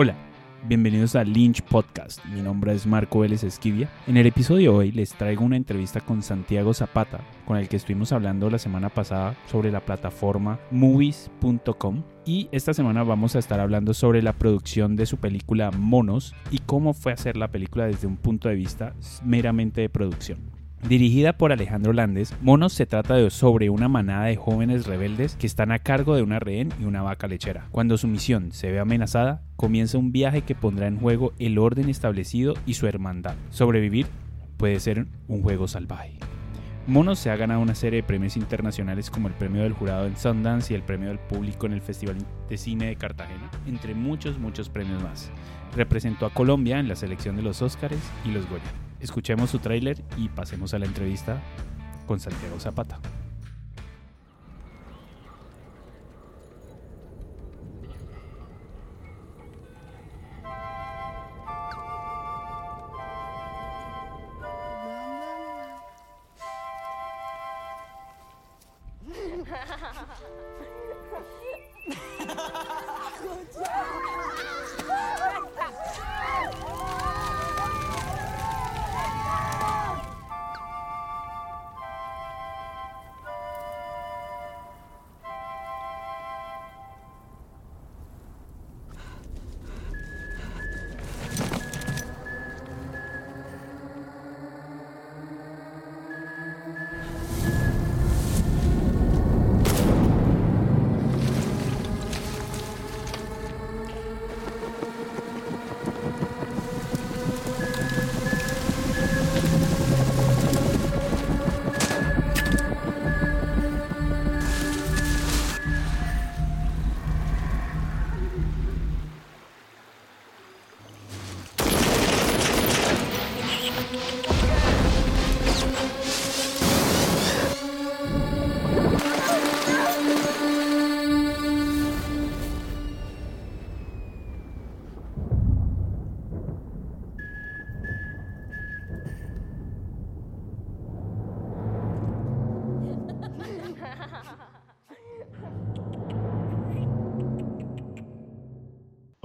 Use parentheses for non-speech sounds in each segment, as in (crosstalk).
Hola, bienvenidos a Lynch Podcast. Mi nombre es Marco Vélez Esquivia. En el episodio de hoy les traigo una entrevista con Santiago Zapata, con el que estuvimos hablando la semana pasada sobre la plataforma movies.com. Y esta semana vamos a estar hablando sobre la producción de su película Monos y cómo fue hacer la película desde un punto de vista meramente de producción. Dirigida por Alejandro Landes, Monos se trata de sobre una manada de jóvenes rebeldes que están a cargo de una rehén y una vaca lechera. Cuando su misión se ve amenazada, comienza un viaje que pondrá en juego el orden establecido y su hermandad. Sobrevivir puede ser un juego salvaje. Monos se ha ganado una serie de premios internacionales como el premio del jurado en Sundance y el premio del público en el Festival de Cine de Cartagena, entre muchos, muchos premios más. Representó a Colombia en la selección de los Óscares y los Goya. Escuchemos su tráiler y pasemos a la entrevista con Santiago Zapata.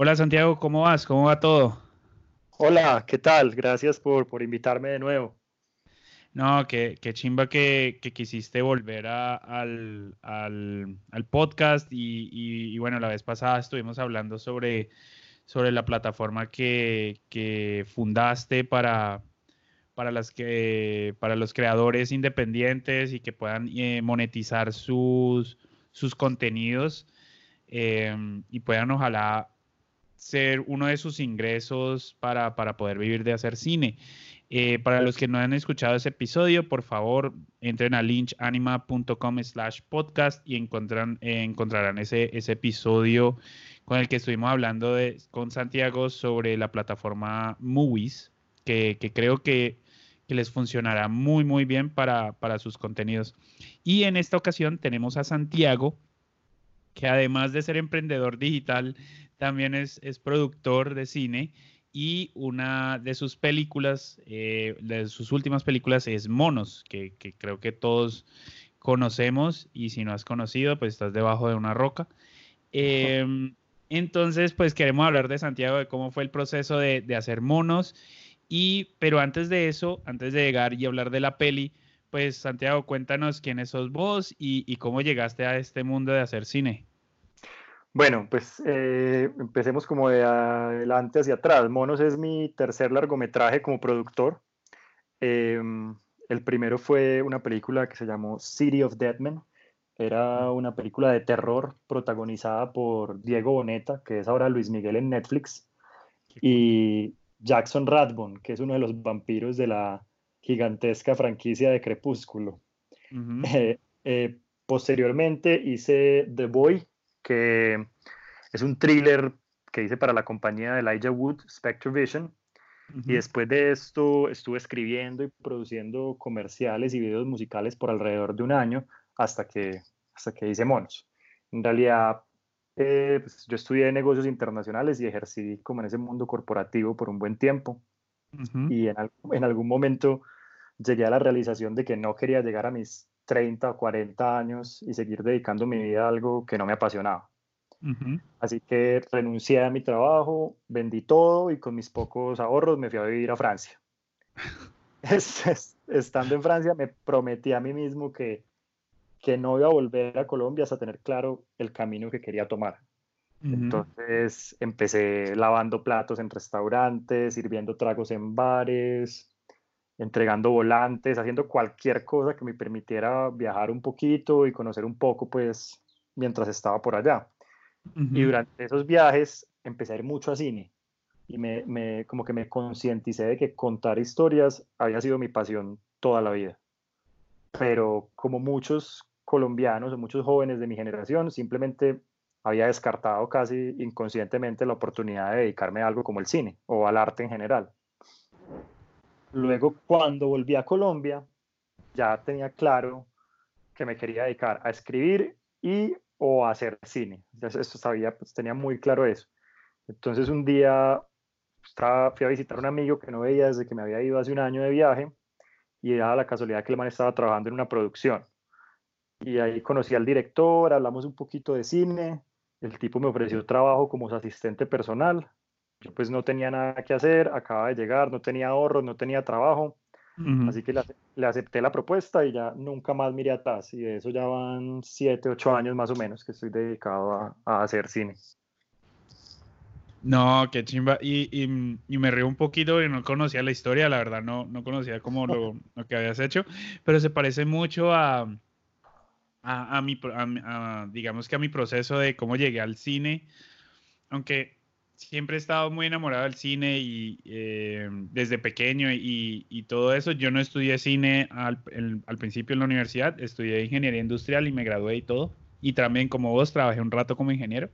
Hola Santiago, ¿cómo vas? ¿Cómo va todo? Hola, ¿qué tal? Gracias por, por invitarme de nuevo. No, qué, qué chimba que, que, quisiste volver a, al, al, al, podcast y, y, bueno, la vez pasada estuvimos hablando sobre, sobre la plataforma que, que fundaste para, para, las que, para los creadores independientes y que puedan eh, monetizar sus, sus contenidos eh, y puedan ojalá ser uno de sus ingresos para, para poder vivir de hacer cine. Eh, para los que no han escuchado ese episodio, por favor, entren a lynchanima.com slash podcast y encontrarán, encontrarán ese, ese episodio con el que estuvimos hablando con Santiago sobre la plataforma Movies, que, que creo que, que, les funcionará muy, muy bien para, para sus contenidos. Y en esta ocasión tenemos a Santiago, que además de ser emprendedor digital, también es, es productor de cine y una de sus películas, eh, de sus últimas películas es Monos, que, que, creo que todos conocemos y si no has conocido, pues estás debajo de una roca. Eh, entonces, pues queremos hablar de Santiago, de cómo fue el proceso de, de, hacer Monos. Y, pero antes de eso, antes de llegar y hablar de la peli, pues Santiago, cuéntanos quiénes sos vos y, y cómo llegaste a este mundo de hacer cine. Bueno, pues eh, empecemos como de adelante hacia atrás. Monos es mi tercer largometraje como productor. Eh, el primero fue una película que se llamó City of Dead Men. Era una película de terror protagonizada por Diego Boneta, que es ahora Luis Miguel en Netflix, y Jackson Rathbone, que es uno de los vampiros de la gigantesca franquicia de Crepúsculo. Uh (laughs) -huh. eh, posteriormente hice The Boy, que es un thriller que hice para la compañía de Elijah Wood, Spectre Vision. Uh -huh. Y después de esto estuve escribiendo y produciendo comerciales y videos musicales por alrededor de un año hasta que, hasta que hice Monos. En realidad, eh, pues yo estudié negocios internacionales y ejercí como en ese mundo corporativo por un buen tiempo. Uh -huh. Y en, en algún momento llegué a la realización de que no quería llegar a mis 30 o 40 años y seguir dedicando mi vida a algo que no me apasionaba. Así que renuncié a mi trabajo, vendí todo y con mis pocos ahorros me fui a vivir a Francia. (laughs) estando en Francia me prometí a mí mismo que, que no iba a volver a Colombia hasta tener claro el camino que quería tomar. Entonces empecé lavando platos en restaurantes, sirviendo tragos en bares, entregando volantes, haciendo cualquier cosa que me permitiera viajar un poquito y conocer un poco, pues, mientras estaba por allá. Y durante esos viajes empecé a ir mucho a cine y me, me, como que me concienticé de que contar historias había sido mi pasión toda la vida. Pero como muchos colombianos o muchos jóvenes de mi generación, simplemente había descartado casi inconscientemente la oportunidad de dedicarme a algo como el cine o al arte en general. Luego, cuando volví a Colombia, ya tenía claro que me quería dedicar a escribir y o a hacer cine. Ya eso sabía, pues tenía muy claro eso. Entonces un día estaba, fui a visitar a un amigo que no veía desde que me había ido hace un año de viaje y daba la casualidad que el man estaba trabajando en una producción. Y ahí conocí al director, hablamos un poquito de cine, el tipo me ofreció trabajo como su asistente personal. Yo pues no tenía nada que hacer, acababa de llegar, no tenía ahorros, no tenía trabajo. Así que le, acepté la propuesta y ya nunca más miré atrás. Y de eso ya van siete, ocho años más o menos que estoy dedicado a, a hacer cine. No, qué chimba. Y, y, y, me río un poquito y no conocía la historia, la verdad, no, no conocía como (laughs) lo, lo que habías hecho, pero se parece mucho a, a, a, mi, a, digamos que a mi proceso de cómo llegué al cine, aunque siempre he estado muy enamorado del cine y eh, desde pequeño y, y, todo eso, yo no estudié cine al, al, principio en la universidad, estudié ingeniería industrial y me gradué y todo, y también como vos trabajé un rato como ingeniero.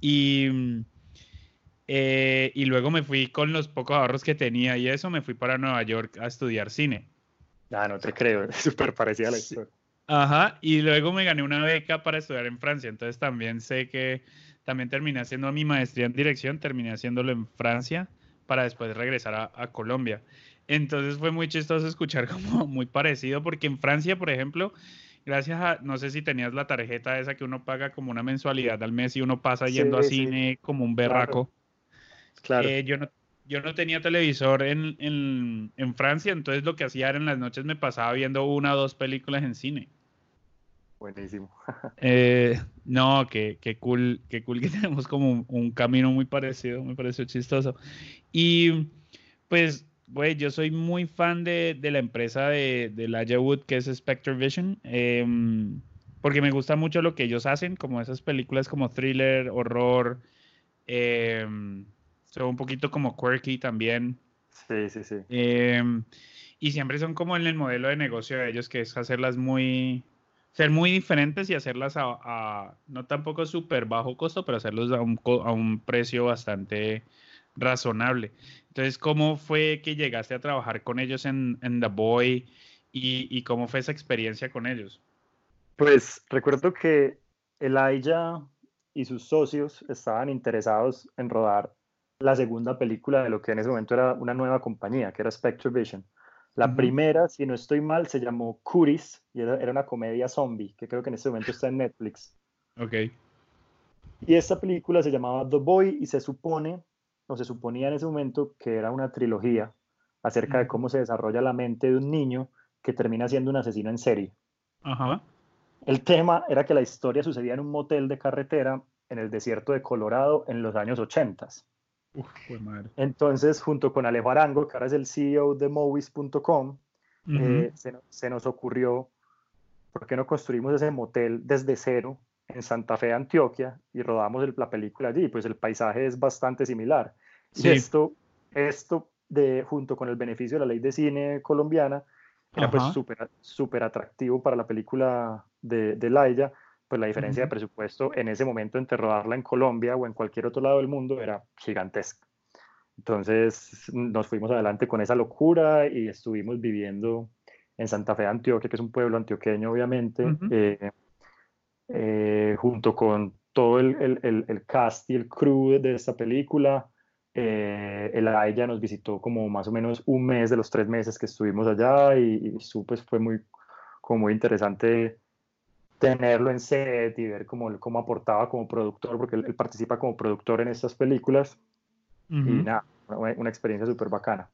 Y, eh, y luego me fui con los pocos ahorros que tenía y eso, me fui para Nueva York a estudiar cine. Ah, no te creo, (laughs) súper parecida a la historia. Ajá, y luego me gané una beca para estudiar en Francia, entonces también sé que también terminé haciendo mi maestría en dirección, terminé haciéndolo en Francia para después regresar a, a, Colombia. Entonces fue muy chistoso escuchar (laughs) como muy parecido, porque en Francia, por ejemplo, gracias a, no sé si tenías la tarjeta esa que uno paga como una mensualidad al mes y uno pasa yendo a cine como un berraco. Claro. Eh, yo no yo no tenía televisor en, en, en, Francia, entonces lo que hacía era en las noches me pasaba viendo una o dos películas en cine. Buenísimo. (laughs) Eh, no, qué, qué, cool, qué cool que (laughs) tenemos como un, un, camino muy parecido, me pareció chistoso. Y pues, güey, yo soy muy fan de, de la empresa de, de la Wood, que es Spectre Vision, eh, porque me gusta mucho lo que ellos hacen, como esas películas como thriller, horror. Eh, son un poquito como quirky también. Sí, sí, sí. Eh, y siempre son como en el modelo de negocio de ellos, que es hacerlas muy, ser muy diferentes y hacerlas a, no tampoco súper bajo costo, pero hacerlos a un, a un precio bastante razonable. Entonces, ¿cómo fue que llegaste a trabajar con ellos en, The Boy y, y, cómo fue esa experiencia con ellos? Pues recuerdo que Elijah y sus socios estaban interesados en rodar la segunda película de lo que en ese momento era una nueva compañía, que era Spectre Vision. La uh -huh. primera, si no estoy mal, se llamó Curis y era, era, una comedia zombie, que creo que en este momento está en Netflix. Ok. Y esta película se llamaba The Boy y se supone, o se suponía en ese momento, que era una trilogía acerca uh -huh. de cómo se desarrolla la mente de un niño que termina siendo un asesino en serie. Ajá. Uh -huh. El tema era que la historia sucedía en un motel de carretera en el desierto de Colorado en los años 80. Uf, Entonces, junto con Alejo Arango, que ahora es el CEO de Movies.com, uh -huh. eh, se, se, nos ocurrió, ¿por qué no construimos ese motel desde cero en Santa Fe, Antioquia, y rodamos el, la película allí? Pues el paisaje es bastante similar. Sí. Y esto, esto de, junto con el beneficio de la ley de cine colombiana, era pues súper super atractivo para la película de, de Laia, pues la diferencia de presupuesto en ese momento entre rodarla en Colombia o en cualquier otro lado del mundo era gigantesca. Entonces nos fuimos adelante con esa locura y estuvimos viviendo en Santa Fe, Antioquia, que es un pueblo antioqueño, obviamente, uh -huh. eh, eh, junto con todo el, el, el, el, cast y el crew de esta película. Eh, el ella nos visitó como más o menos un mes de los tres meses que estuvimos allá y, y su, pues, fue muy, como muy interesante tenerlo en set y ver cómo, cómo aportaba como productor, porque él, participa como productor en estas películas. Y nada, una, experiencia súper bacana.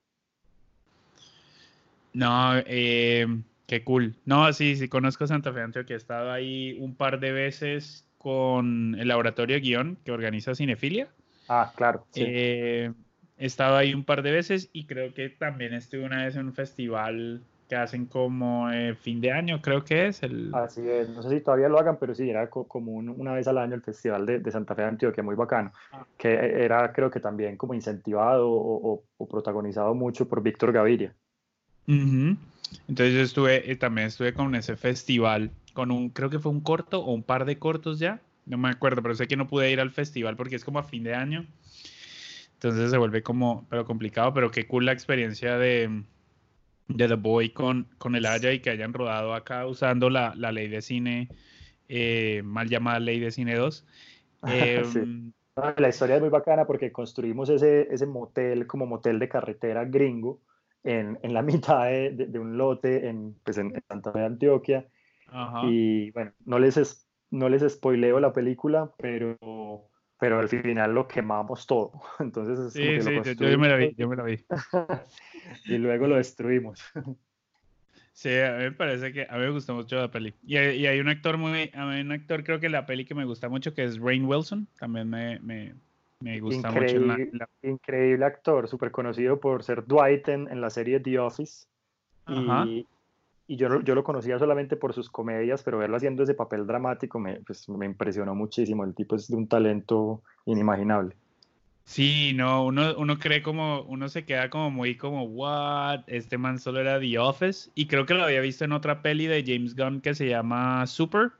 No, eh, qué cool. No, sí, sí, conozco Santa Fe Antioquia. He estado ahí un par de veces con el laboratorio de guion que organiza Cinefilia. Ah, claro. Eh, he estado ahí un par de veces y creo que también estuve una vez en un festival que hacen como eh, fin de año, creo que es. El... Así es, no sé si todavía lo hagan, pero sí, era como una vez al año el Festival de, Santa Fe de Antioquia, muy bacano, ah. que era creo que también como incentivado o, protagonizado mucho por Víctor Gaviria. Entonces yo estuve, eh, también estuve con ese festival, con un, creo que fue un corto o un par de cortos ya, no me acuerdo, pero sé que no pude ir al festival porque es como a fin de año. Entonces se vuelve como, pero complicado, pero qué cool la experiencia de, de The Boy con, con el Haya y que hayan rodado acá usando la, la ley de cine, eh, mal llamada ley de cine 2. (laughs) Em, la historia es muy bacana porque construimos ese, ese motel como motel de carretera gringo en, en la (laughs) mitad de, de, un lote en, pues en, Santa Fe Antioquia. Y bueno, no les, no les spoileo la película, pero pero al final lo quemamos todo. (laughs) Entonces, sí, sí, yo, me la vi, yo me la vi. y luego lo destruimos. (laughs) Sí, a mí me parece que a mí me gustó mucho la peli. Y hay, y hay un actor muy, a mí un actor creo que la peli que me gusta mucho que es Rain Wilson, también me, me, me gusta mucho. La, Increíble actor, súper conocido por ser Dwight en, en, la serie The Office. Ajá. Y, y yo, yo lo conocía solamente por sus comedias, pero verlo haciendo ese papel dramático me, pues, me impresionó muchísimo. El tipo es de un talento inimaginable. Sí, no, uno, uno cree como, uno se queda como muy como, what, este man solo era The Office, y creo que lo había visto en otra peli de James Gunn que se llama Super.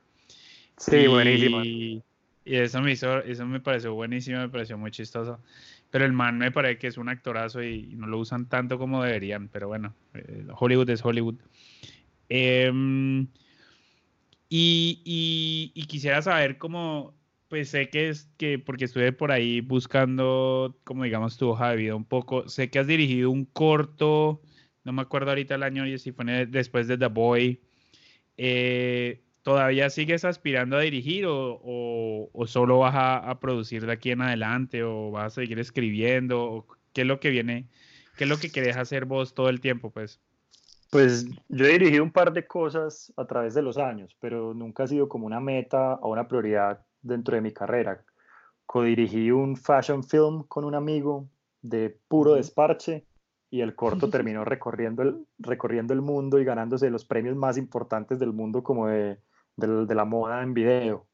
Sí, buenísimo. Y eso me hizo, eso me pareció buenísimo, me pareció muy chistoso. Pero el man me parece que es un actorazo y, no lo usan tanto como deberían, pero bueno, eh, Hollywood es Hollywood. Em, y, quisiera saber cómo, pues sé que es que, porque estuve por ahí buscando, como digamos, tu hoja de vida un poco, sé que has dirigido un corto, no me acuerdo ahorita el año, y si fue después de The Boy. Eh, ¿Todavía sigues aspirando a dirigir o, solo vas a, producir de aquí en adelante o vas a seguir escribiendo? ¿Qué es lo que viene? ¿Qué es lo que querés hacer vos todo el tiempo, pues? Pues yo he dirigido un par de cosas a través de los años, pero nunca ha sido como una meta o una prioridad dentro de mi carrera. Codirigí un fashion film con un amigo de puro desparche y el corto (laughs) terminó recorriendo el, recorriendo el mundo y ganándose los premios más importantes del mundo como de, la moda en video.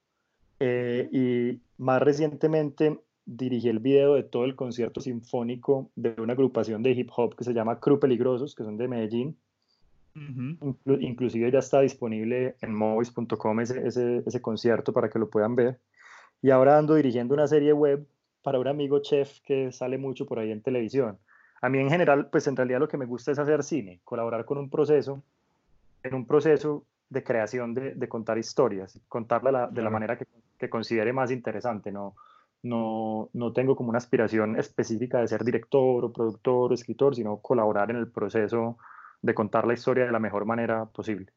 Eh, y más recientemente dirigí el video de todo el concierto sinfónico de una agrupación de hip hop que se llama Cru Peligrosos, que son de Medellín inclusive ya está disponible en movies.com ese, ese, concierto para que lo puedan ver. Y ahora ando dirigiendo una serie web para un amigo chef que sale mucho por ahí en televisión. A mí en general, pues en realidad lo que me gusta es hacer cine, colaborar con un proceso, en un proceso de creación de, de contar historias, contarla de la manera que, que, considere más interesante. No, no, no tengo como una aspiración específica de ser director o productor o escritor, sino colaborar en el proceso de contar la historia de la mejor manera posible.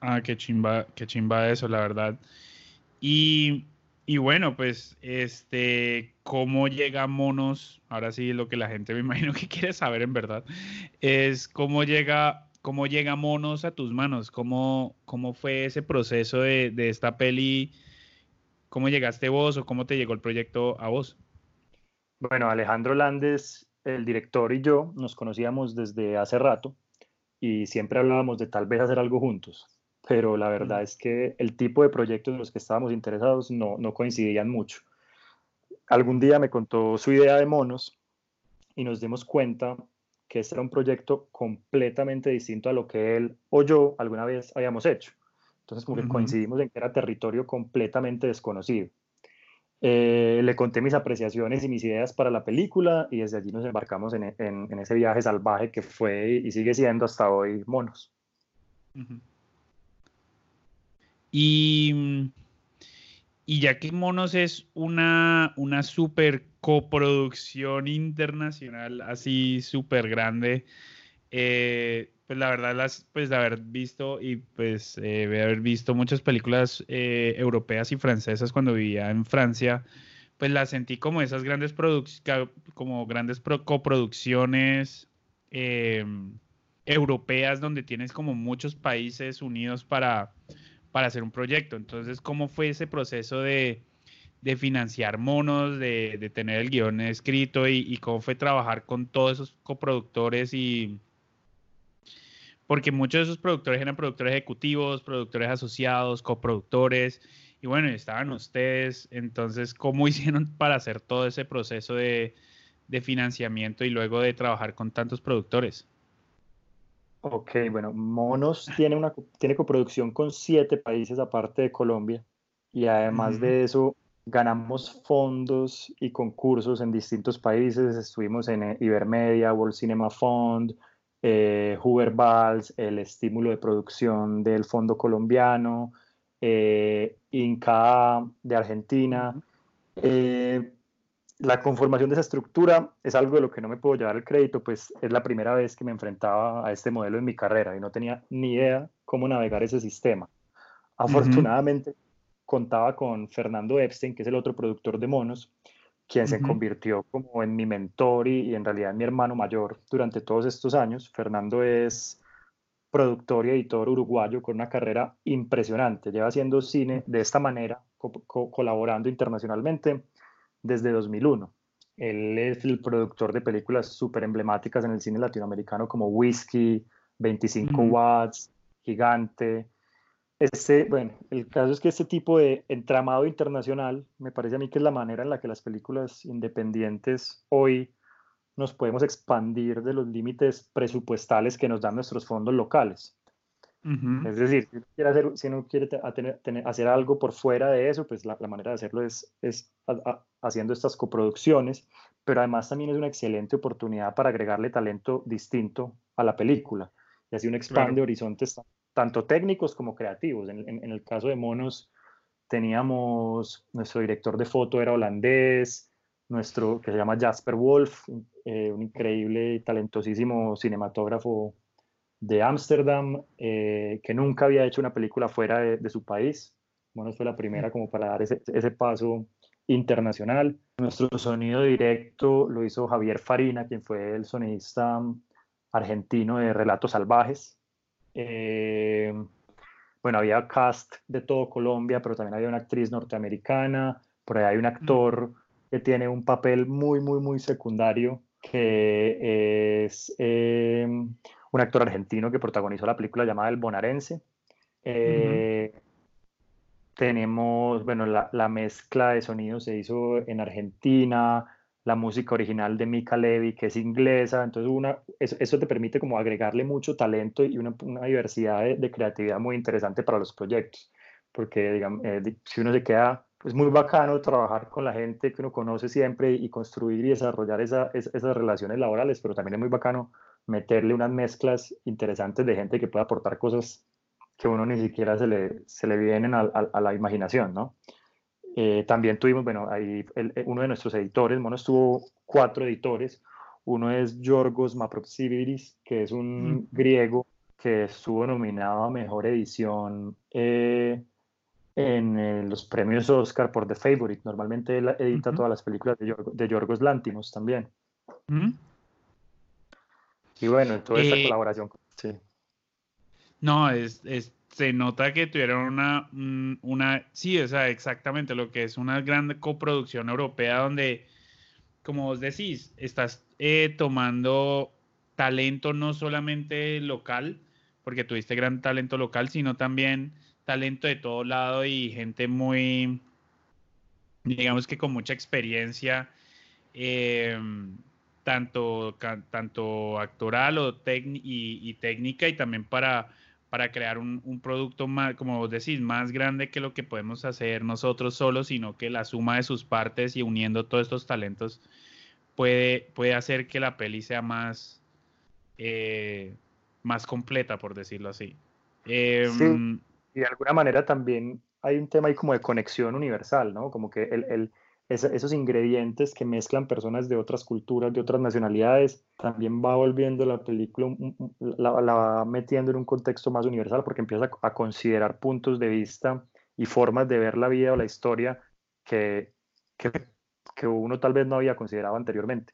Ah, qué chimba, qué chimba eso, la verdad. Y, y, bueno, pues, este, ¿cómo llega Monos? Ahora sí, lo que la gente me (laughs) imagino que quiere saber en verdad, es cómo llega, cómo llega Monos a tus manos, cómo, cómo fue ese proceso de, de esta peli, cómo llegaste vos o cómo te llegó el proyecto a vos. Bueno, Alejandro Landes el director y yo nos conocíamos desde hace rato y siempre hablábamos de tal vez hacer algo juntos, pero la verdad es que el tipo de proyectos en los que estábamos interesados no, no coincidían mucho. Algún día me contó su idea de monos y nos dimos cuenta que este era un proyecto completamente distinto a lo que él o yo alguna vez habíamos hecho. Entonces, como que coincidimos en que era territorio completamente desconocido. Eh, le conté mis apreciaciones y mis ideas para la película y desde allí nos embarcamos en, ese viaje salvaje que fue y sigue siendo hasta hoy Monos. Y, y ya que Monos es una, una super coproducción internacional así súper grande, Eh, pues la verdad, las, pues haber visto y pues eh, haber visto muchas películas eh, europeas y francesas cuando vivía en Francia, pues las sentí como esas grandes como grandes coproducciones europeas donde tienes como muchos países unidos para, para hacer un proyecto. Entonces, ¿cómo fue ese proceso de, de financiar monos, de, de, tener el guion escrito y, y, cómo fue trabajar con todos esos coproductores y, porque muchos de esos productores eran productores ejecutivos, productores asociados, coproductores, y bueno, estaban ustedes, entonces, ¿cómo (laughs) hicieron para hacer todo ese proceso de, financiamiento y luego de trabajar con tantos productores? Ok, bueno, Monos tiene, una, tiene coproducción con siete países aparte de Colombia y además de eso ganamos fondos y concursos en distintos países. Estuvimos en eh, Ibermedia, World Cinema Fund, eh, Valls, el estímulo de producción del Fondo Colombiano, eh, Inca de Argentina. Eh, la conformación de esa estructura es algo de lo que no me puedo llevar el crédito, pues es la primera vez que me enfrentaba a este modelo en mi carrera y no tenía ni idea cómo navegar ese sistema. Afortunadamente contaba con Fernando Epstein, que es el otro productor de monos, quien se convirtió como en mi mentor y, en realidad mi hermano mayor durante todos estos años. Fernando es productor y editor uruguayo con una carrera impresionante. Lleva haciendo cine de esta manera, colaborando internacionalmente desde 2001. Él es el productor de películas súper emblemáticas en el cine latinoamericano como Whiskey, 25 Watts, Gigante, este, bueno, el caso es que este tipo de entramado internacional me parece a mí que es la manera en la que las películas independientes hoy nos podemos expandir de los límites presupuestales que nos dan nuestros fondos locales. Es decir, si uno quiere, hacer, si uno quiere hacer algo por fuera de eso, pues la, manera de hacerlo es, es haciendo estas coproducciones, pero además también es una excelente oportunidad para agregarle talento distinto a la película. Y así uno expande horizontes tanto técnicos como creativos. En, el caso de Monos teníamos, nuestro director de foto era holandés, nuestro que se llama Jasper Wolf, eh, un increíble y talentosísimo cinematógrafo de Ámsterdam, eh, que nunca había hecho una película fuera de, su país. Monos fue la primera como para dar ese, ese paso internacional. Nuestro sonido directo lo hizo Javier Farina, quien fue el sonidista argentino de Relatos Salvajes. Eh, bueno, había cast de todo Colombia, pero también había una actriz norteamericana, por ahí hay un actor que tiene un papel muy, muy, muy secundario, que es eh, un actor argentino que protagonizó la película llamada El Bonarense. Eh, tenemos, bueno, la, la, mezcla de sonidos se hizo en Argentina, la música original de Mika Levy, que es inglesa, entonces una, eso, te permite como agregarle mucho talento y una, diversidad de, creatividad muy interesante para los proyectos, porque digamos, eh, si uno se queda, es muy bacano trabajar con la gente que uno conoce siempre y construir y desarrollar esas relaciones laborales, pero también es muy bacano meterle unas mezclas interesantes de gente que pueda aportar cosas que uno ni siquiera se le, se le vienen a, a la imaginación, ¿no? Eh, también tuvimos, bueno, ahí eh, uno de nuestros editores, Mono estuvo cuatro editores. Uno es Yorgos Mapropsiviris, que es un mm. griego que estuvo nominado a Mejor Edición eh, en los premios Oscar por The Favorite. Normalmente él edita todas las películas de, de Yorgos Lantimos también. Mm. Y bueno, toda esta colaboración. Sí. No, es, es se nota que tuvieron una, una, sí, o sea, exactamente lo que es una gran coproducción europea donde, como vos decís, estás eh, tomando talento no solamente local, porque tuviste gran talento local, sino también talento de todo lado y gente muy, digamos que con mucha experiencia, em, tanto, tanto actoral o y técnica y también para para crear un, producto más, como vos decís, más grande que lo que podemos hacer nosotros solos, sino que la suma de sus partes y uniendo todos estos talentos puede, puede hacer que la peli sea más, eh, más completa, por decirlo así. Em, y de alguna manera también hay un tema ahí como de conexión universal, ¿no? Como que el, esos ingredientes que mezclan personas de otras culturas, de otras nacionalidades, también va volviendo la película, la, va metiendo en un contexto más universal porque empieza a, considerar puntos de vista y formas de ver la vida o la historia que, que, que uno tal vez no había considerado anteriormente.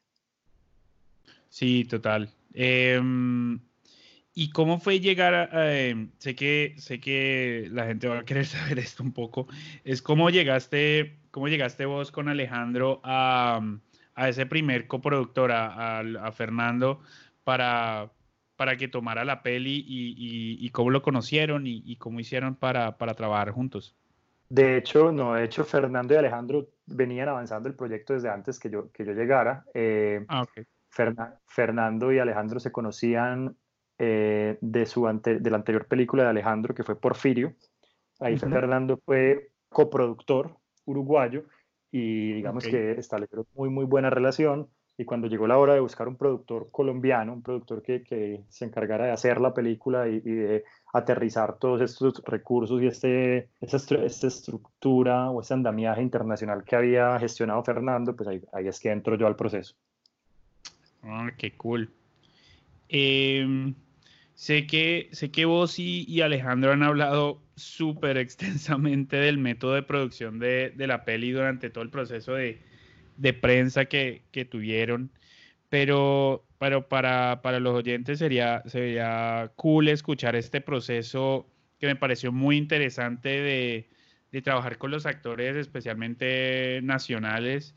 Sí, total. Em, ¿Y cómo fue llegar a, em, sé que sé que la gente va a querer (laughs) saber esto un poco, es cómo llegaste, cómo llegaste vos con Alejandro a, a ese primer coproductor, a, a, Fernando, para, para que tomara la peli y, y, cómo lo conocieron y, cómo hicieron para, para, trabajar juntos. De hecho, no, de hecho Fernando y Alejandro venían avanzando el proyecto desde antes que yo, que yo llegara. Eh, ah, okay. Fernando y Alejandro se conocían eh, de, su de la anterior película de Alejandro, que fue Porfirio. Ahí Fernando fue coproductor uruguayo y digamos que estableció muy, muy buena relación. Y cuando llegó la hora de buscar un productor colombiano, un productor que, que se encargara de hacer la película y, de aterrizar todos estos recursos y este, esta, esta, estructura o ese andamiaje internacional que había gestionado Fernando, pues ahí, ahí es que entro yo al proceso. Ah, qué cool. Em, sé, que, sé que vos y, Alejandro han hablado súper extensamente del método de producción de, la peli durante todo el proceso de, prensa que, tuvieron, pero, pero para, para, los oyentes sería, sería cool escuchar este proceso que me pareció muy interesante de, de trabajar con los actores, especialmente nacionales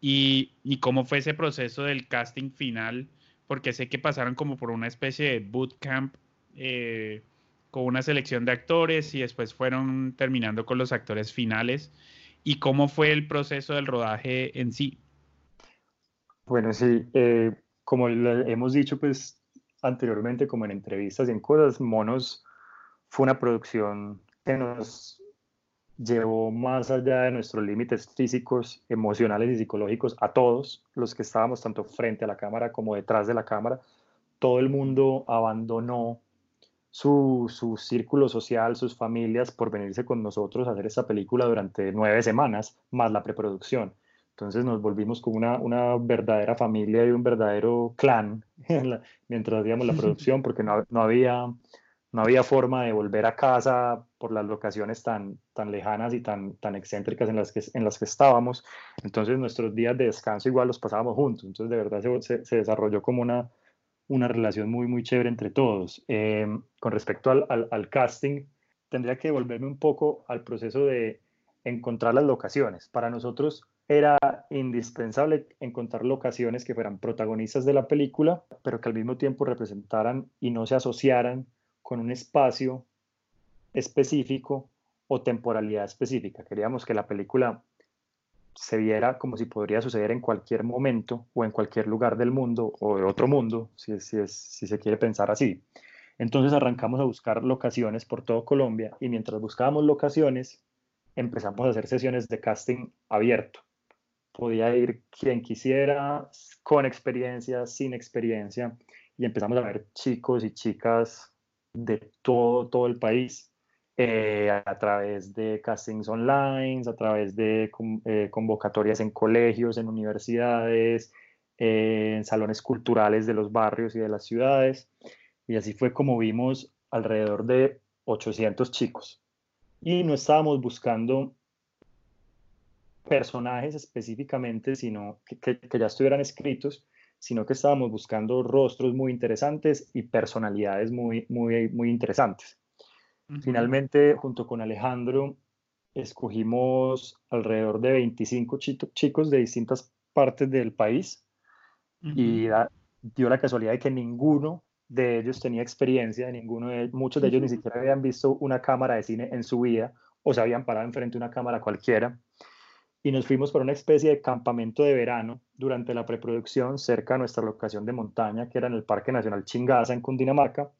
y, cómo fue ese proceso del casting final, porque sé que pasaron como por una especie de bootcamp eh, con una selección de actores y después fueron terminando con los actores finales. ¿Y cómo fue el proceso del rodaje en sí? Bueno, sí, eh, como hemos dicho pues anteriormente, como en entrevistas y en cosas, Monos fue una producción que nos llevó más allá de nuestros límites físicos, emocionales y psicológicos a todos los que estábamos tanto frente a la cámara como detrás de la cámara. Todo el mundo abandonó su, su círculo social, sus familias, por venirse con nosotros a hacer esta película durante nueve semanas, más la preproducción. Entonces nos volvimos como una, una verdadera familia y un verdadero clan (laughs) mientras hacíamos la (laughs) producción, porque no, no había no había forma de volver a casa por las locaciones tan, tan lejanas y tan, tan excéntricas en las, que, en las que estábamos. Entonces nuestros días de descanso igual los pasábamos juntos. Entonces de verdad se, se, desarrolló como una, una relación muy, muy chévere entre todos. Eh, con respecto al, al, al, casting, tendría que volverme un poco al proceso de encontrar las locaciones. Para nosotros era indispensable encontrar locaciones que fueran protagonistas de la película, pero que al mismo tiempo representaran y no se asociaran con un espacio específico o temporalidad específica. Queríamos que la película se viera como si podría suceder en cualquier momento o en cualquier lugar del mundo o de otro mundo, si, si, se quiere pensar así. Entonces arrancamos a buscar locaciones por todo Colombia y mientras buscábamos locaciones empezamos a hacer sesiones de casting abierto. Podía ir quien quisiera, con experiencia, sin experiencia, y empezamos a ver chicos y chicas de todo, todo el país eh, a través de castings online, a través de eh, convocatorias en colegios, en universidades, eh, en salones culturales de los barrios y de las ciudades. Y así fue como vimos alrededor de 800 chicos. Y no estábamos buscando personajes específicamente, sino que, que ya estuvieran escritos, sino que estábamos buscando rostros muy interesantes y personalidades muy, muy, muy interesantes. Finalmente, junto con Alejandro, escogimos alrededor de 25 chicos de distintas partes del país y dio la casualidad de que ninguno de ellos tenía experiencia, ninguno de, muchos de ellos ni siquiera habían visto una cámara de cine en su vida o se habían parado enfrente de una cámara cualquiera y nos fuimos para una especie de campamento de verano durante la preproducción cerca de nuestra locación de montaña, que era en el Parque Nacional Chingaza, en Cundinamarca.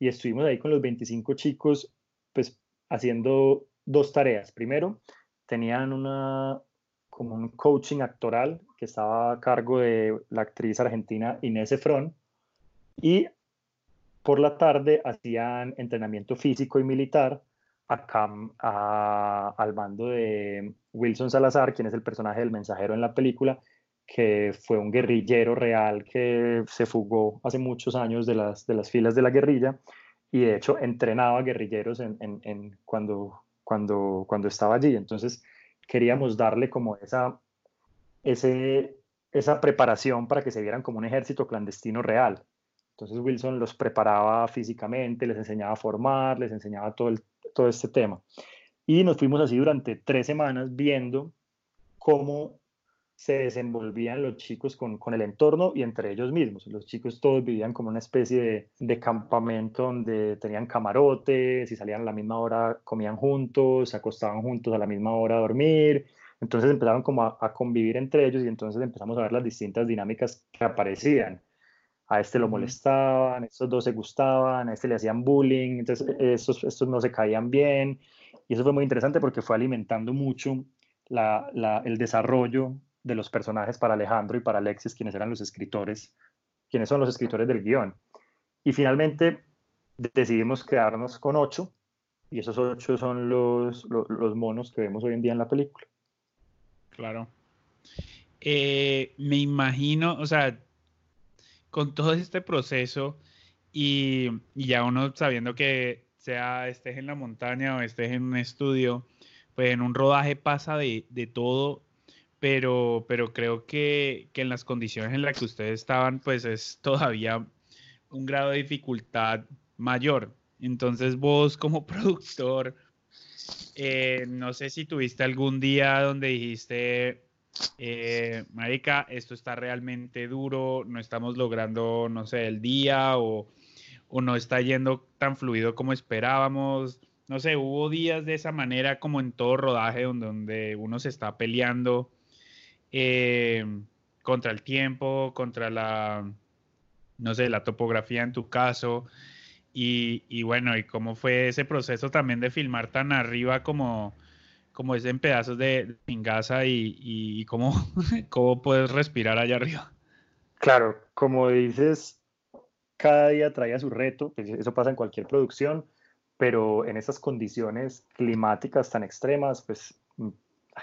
Y estuvimos ahí con los 25 chicos, pues haciendo dos tareas. Primero, tenían una, como un coaching actoral que estaba a cargo de la actriz argentina Inés Efron. Y por la tarde hacían entrenamiento físico y militar al mando de Wilson Salazar, quien es el personaje del mensajero en la película, que fue un guerrillero real que se fugó hace muchos años de las, de las filas de la guerrilla y de hecho entrenaba guerrilleros en, en, cuando, cuando, cuando estaba allí. Entonces queríamos darle como esa, ese, esa preparación para que se vieran como un ejército clandestino real. Entonces Wilson los preparaba físicamente, les enseñaba a formar, les enseñaba todo, el, todo este tema. Y nos fuimos así durante tres semanas viendo cómo se desenvolvían los chicos con, con, el entorno y entre ellos mismos. Los chicos todos vivían como una especie de, de, campamento donde tenían camarotes, y salían a la misma hora comían juntos, se acostaban juntos a la misma hora a dormir. Entonces empezaron como a, a, convivir entre ellos y entonces empezamos a ver las distintas dinámicas que aparecían. A este lo molestaban, estos dos se gustaban, a este le hacían bullying, entonces estos, estos no se caían bien. Y eso fue muy interesante porque fue alimentando mucho la, la, el desarrollo de los personajes para Alejandro y para Alexis, quienes eran los escritores, quienes son los escritores del guion. Y finalmente decidimos quedarnos con ocho, y esos ocho son los, los, monos que vemos hoy en día en la película. Claro. Eh, me imagino, o sea, con todo este proceso y, y, ya uno sabiendo que sea estés en la montaña o estés en un estudio, pues en un rodaje pasa de, todo pero, pero creo que, que, en las condiciones en las que ustedes estaban, pues es todavía un grado de dificultad mayor. Entonces vos como (laughs) productor, eh, no sé si tuviste algún día donde dijiste, eh, Marica, esto está realmente duro, no estamos logrando, no sé, el día o, no está yendo tan fluido como esperábamos. No sé, hubo días de esa manera como en todo rodaje donde, uno se está peleando eh, contra el tiempo, contra la, no sé, la topografía en tu caso. Y, bueno, y cómo fue ese proceso también de filmar tan arriba como, como es en pedazos de pingasa y, y cómo, (laughs) cómo puedes respirar allá arriba. Claro, como dices, cada día traía su reto, pues, eso pasa en cualquier producción, pero en esas condiciones climáticas tan extremas, pues mm,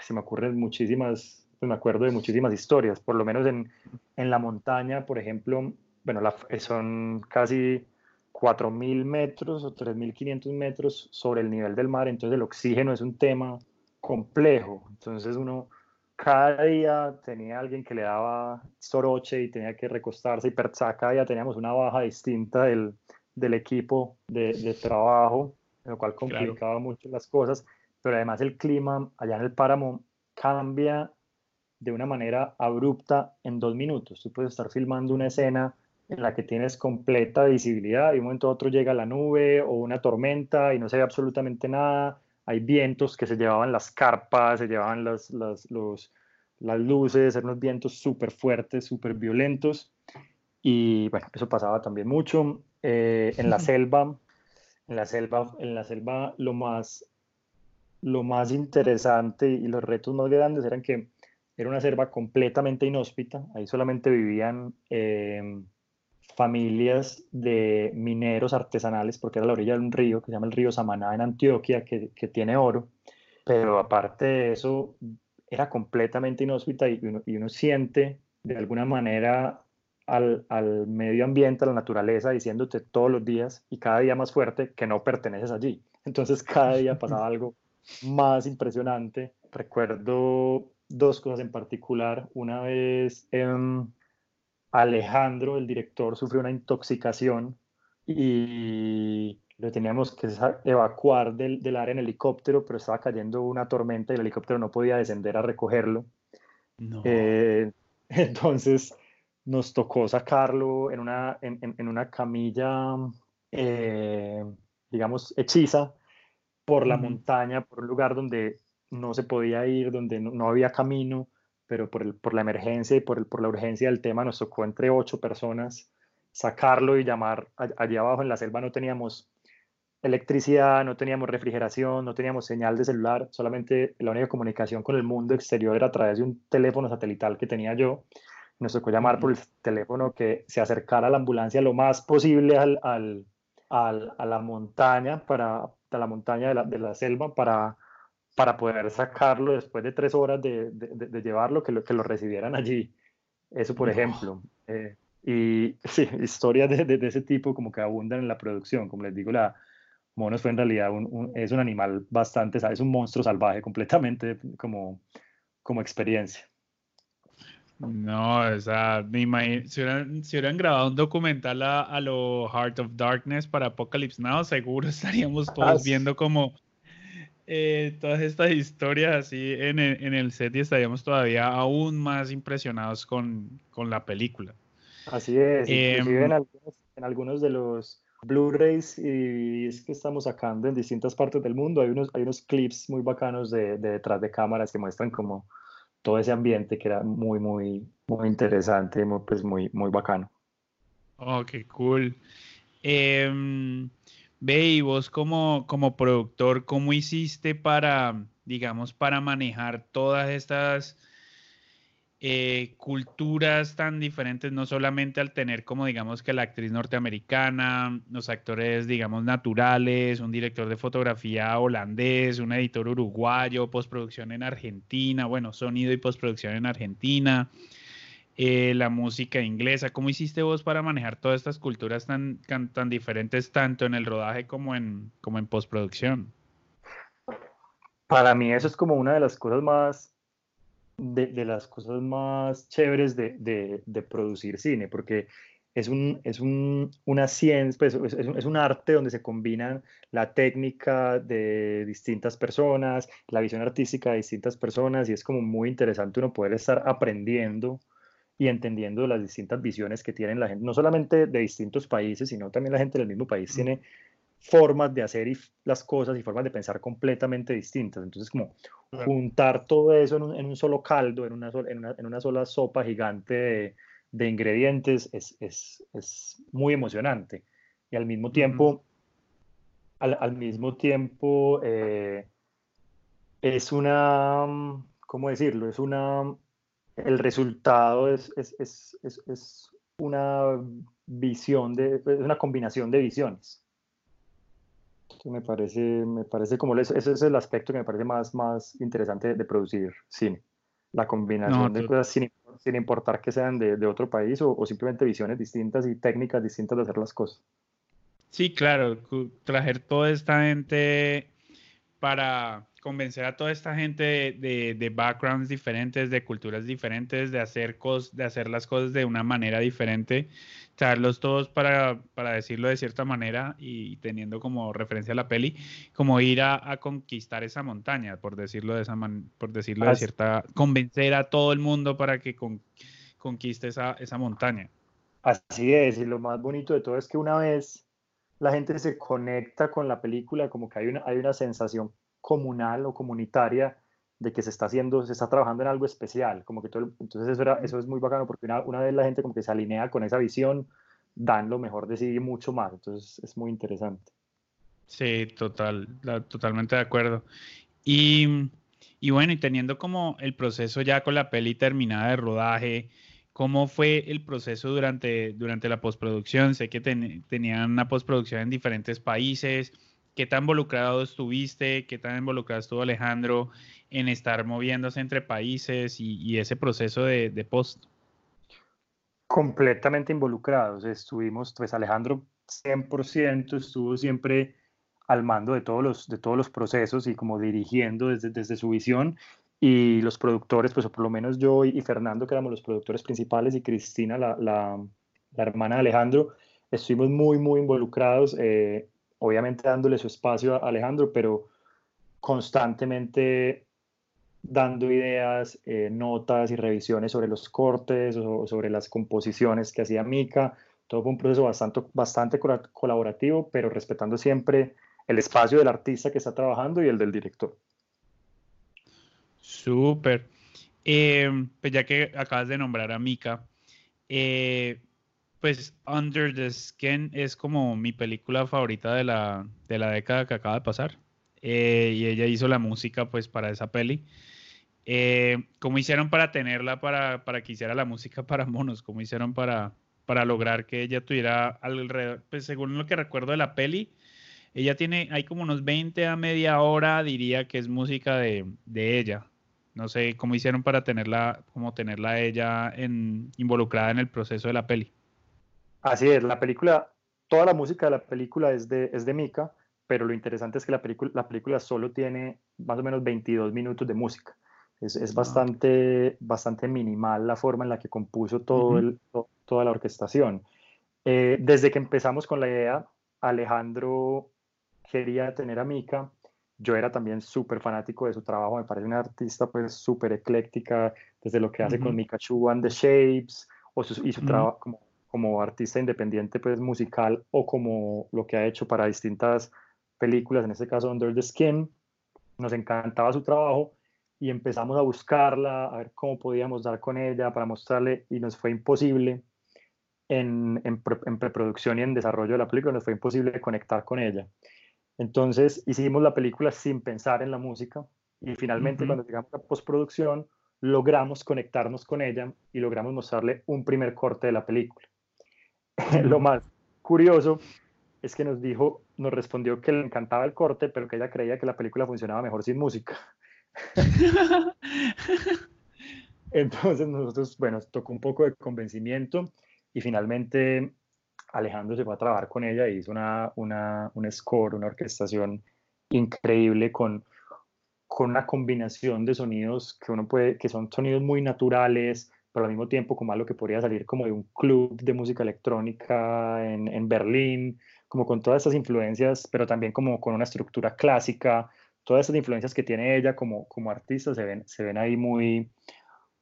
se me ocurren muchísimas pues me acuerdo de muchísimas historias, por lo menos en, en la montaña, por ejemplo, bueno, la, son casi 4.000 metros o 3.500 metros sobre el nivel del mar, entonces el oxígeno es un tema complejo, entonces uno cada día tenía alguien que le daba soroche y tenía que recostarse y per cada día teníamos una baja distinta del, del equipo de, de, trabajo, lo cual complicaba mucho las cosas, pero además el clima allá en el páramo cambia de una manera abrupta en dos minutos. Tú puedes estar filmando una escena en la que tienes completa visibilidad y de un momento a otro llega la nube o una tormenta y no se ve absolutamente nada. Hay vientos que se llevaban las carpas, se llevaban las, las, los, las luces, eran unos vientos súper fuertes, súper violentos. Y bueno, eso pasaba también mucho. Eh, en la (laughs) selva, en la selva, en la selva lo más, lo más interesante y los retos más grandes eran que era una selva completamente inhóspita, ahí solamente vivían em, familias de mineros artesanales, porque era la orilla de un río que se llama el río Samaná en Antioquia, que, que tiene oro, pero aparte de eso, era completamente inhóspita y uno, y uno siente de alguna manera al, al, medio ambiente, a la naturaleza, diciéndote todos los días y cada día más fuerte que no perteneces allí. Entonces cada día pasaba algo más impresionante. Recuerdo dos cosas en particular. Una vez em, Alejandro, el director, sufrió una intoxicación y lo teníamos que evacuar del, del, área en helicóptero, pero estaba cayendo una tormenta y el helicóptero no podía descender a recogerlo. Eh, (laughs) entonces nos tocó sacarlo en una, en, en una camilla, eh, digamos, hechiza por la montaña, por un lugar donde no se podía ir, donde no, había camino, pero por, el, por la emergencia y por, el, por la urgencia del tema nos tocó entre ocho personas sacarlo y llamar. Allí abajo en la selva no teníamos electricidad, no teníamos refrigeración, no teníamos señal de celular, solamente la única comunicación con el mundo exterior era a través de un teléfono satelital que tenía yo. Nos tocó llamar por el teléfono que se acercara a la ambulancia lo más posible al, al, a la montaña para, la montaña de la, de la selva para, para poder sacarlo después de tres horas de, de, llevarlo, que lo, que lo recibieran allí. Eso, por ejemplo. Eh, y (laughs) sí, historias de, ese tipo como que abundan en la producción. Como les digo, la Monos fue en realidad un, es un animal bastante, es un monstruo salvaje completamente como, como experiencia. No, o sea, me imagino, si hubieran, si hubieran grabado un documental a, a, lo Heart of Darkness para Apocalypse Now, seguro (laughs) estaríamos todos ah, viendo como eh, todas estas historias así en el, en el, set y estaríamos todavía aún más impresionados con, con la película. Así es, inclusive em, en, algunos, en algunos de los Blu-rays y es que estamos sacando en distintas partes del mundo, hay unos, hay unos clips muy bacanos de, de detrás de cámaras que muestran como todo ese ambiente que era muy, muy, muy interesante, muy, pues muy, muy bacano. Oh, qué cool. Eh, ve, y vos como, como productor, ¿cómo hiciste para, digamos, para manejar todas estas eh, culturas tan diferentes, no solamente al tener como digamos que la actriz norteamericana, los actores digamos naturales, un director de fotografía holandés, un editor uruguayo, postproducción en Argentina, bueno, sonido y postproducción en Argentina, eh, la música inglesa. ¿Cómo hiciste vos para manejar todas estas culturas tan, tan, diferentes tanto en el rodaje como en, como en postproducción? Para mí eso es como una de las cosas más de, las cosas más chéveres de, de, producir cine, porque es, un, es un, una ciencia, pues, es, es, un, arte donde se combinan la técnica de distintas personas, la visión artística de distintas personas, y es como muy interesante uno poder estar aprendiendo y entendiendo las distintas visiones que tienen la gente, no solamente de distintos países, sino también la gente del mismo país tiene formas de hacer las cosas y formas de pensar completamente distintas. Entonces, como juntar todo eso en un, en un solo caldo, en una, en una, en una sola sopa gigante de, de ingredientes, es, es, es, muy emocionante. Y al mismo tiempo, al, al, mismo tiempo, eh, es una, ¿cómo decirlo? Es una, el resultado es, es una visión, de, es una combinación de visiones me parece, me parece como ese es el aspecto que me parece más, más interesante de, producir cine. La combinación de cosas sin, sin, importar que sean de, de otro país o, o, simplemente visiones distintas y técnicas distintas de hacer las cosas. Sí, claro, traer toda esta gente para convencer a toda esta gente de, de, backgrounds diferentes, de culturas diferentes, de hacer, cos, de hacer las cosas de una manera diferente, traerlos todos para, para decirlo de cierta manera y, teniendo como referencia a la peli, como ir a, a conquistar esa montaña, por decirlo de esa por decirlo de cierta, convencer a todo el mundo para que con, conquiste esa, esa montaña. Así es, y lo más bonito de todo es que una vez la gente se conecta con la película, como que hay una, hay una sensación comunal o comunitaria de que se está haciendo, se está trabajando en algo especial, como que todo, entonces eso, era, eso es muy bacano porque una, vez la gente como que se alinea con esa visión, dan lo mejor de sí mucho más, entonces es muy interesante. Sí, total, totalmente de acuerdo. Y, y, bueno, y teniendo como el proceso ya con la peli terminada de rodaje, ¿cómo fue el proceso durante, durante la postproducción? Sé que tenían una postproducción en diferentes países, ¿Qué tan involucrado estuviste? ¿Qué tan involucrado estuvo Alejandro en estar moviéndose entre países y, ese proceso de, post? Completamente involucrados. Estuvimos, pues Alejandro 100% estuvo siempre al mando de todos los, de todos los procesos y como dirigiendo desde, desde su visión. Y los productores, pues por lo menos yo y, Fernando, que éramos los productores principales, y Cristina, la, la, hermana de Alejandro, estuvimos muy, muy involucrados. Eh, obviamente dándole su espacio a Alejandro, pero constantemente dando ideas, eh, notas y revisiones sobre los cortes o sobre las composiciones que hacía Mika. Todo fue un proceso bastante, bastante colaborativo, pero respetando siempre el espacio del artista que está trabajando y el del director. Súper. Eh, pues ya que acabas de nombrar a Mika, eh, pues Under the Skin es como mi película favorita de la, de la década que acaba de pasar. Eh, y ella hizo la música pues para esa peli. Eh, ¿Cómo hicieron para tenerla, para, para que hiciera la música (laughs) para monos? ¿Cómo hicieron para, para lograr que ella tuviera alrededor, pues según lo que recuerdo de la peli, ella tiene, hay como unos 20 a media hora, diría que es música de, de ella. No sé cómo hicieron para tenerla, como tenerla ella en, involucrada en el proceso de la peli. Así es, la película, toda la música de la película es de, es de Mika, pero lo interesante es que la película, la película solo tiene más o menos 22 minutos de música. Es, es bastante, bastante minimal la forma en la que compuso todo el, toda la orquestación. Eh, desde que empezamos con la idea, Alejandro quería tener a Mika. Yo era también súper fanático de su trabajo, me parece una artista pues súper ecléctica, desde lo que hace con Mikachu and the Shapes, o su, y su trabajo como, como, artista independiente pues musical, o como lo que ha hecho para distintas películas, en este caso Under the Skin, nos encantaba su trabajo y empezamos a buscarla, a ver cómo podíamos dar con ella para mostrarle y nos fue imposible en, en, en preproducción y en desarrollo de la película, nos fue imposible conectar con ella. Entonces hicimos la película sin pensar en la música y finalmente cuando llegamos a postproducción logramos conectarnos con ella y logramos mostrarle un primer corte de la película. (laughs) Lo más curioso es que nos dijo, nos respondió que le encantaba el corte, pero que ella creía que la película funcionaba mejor sin música. (laughs) Entonces nosotros, bueno, tocó un poco de convencimiento y finalmente Alejandro se fue a trabajar con ella y hizo una, una, un score, una orquestación increíble con, con una combinación de sonidos que uno puede, que son sonidos muy naturales, pero al mismo tiempo como algo que podría salir como de un club de música electrónica en, en Berlín, como con todas esas influencias, pero también como con una estructura clásica, todas esas influencias que tiene ella como, como artista se ven, se ven ahí muy,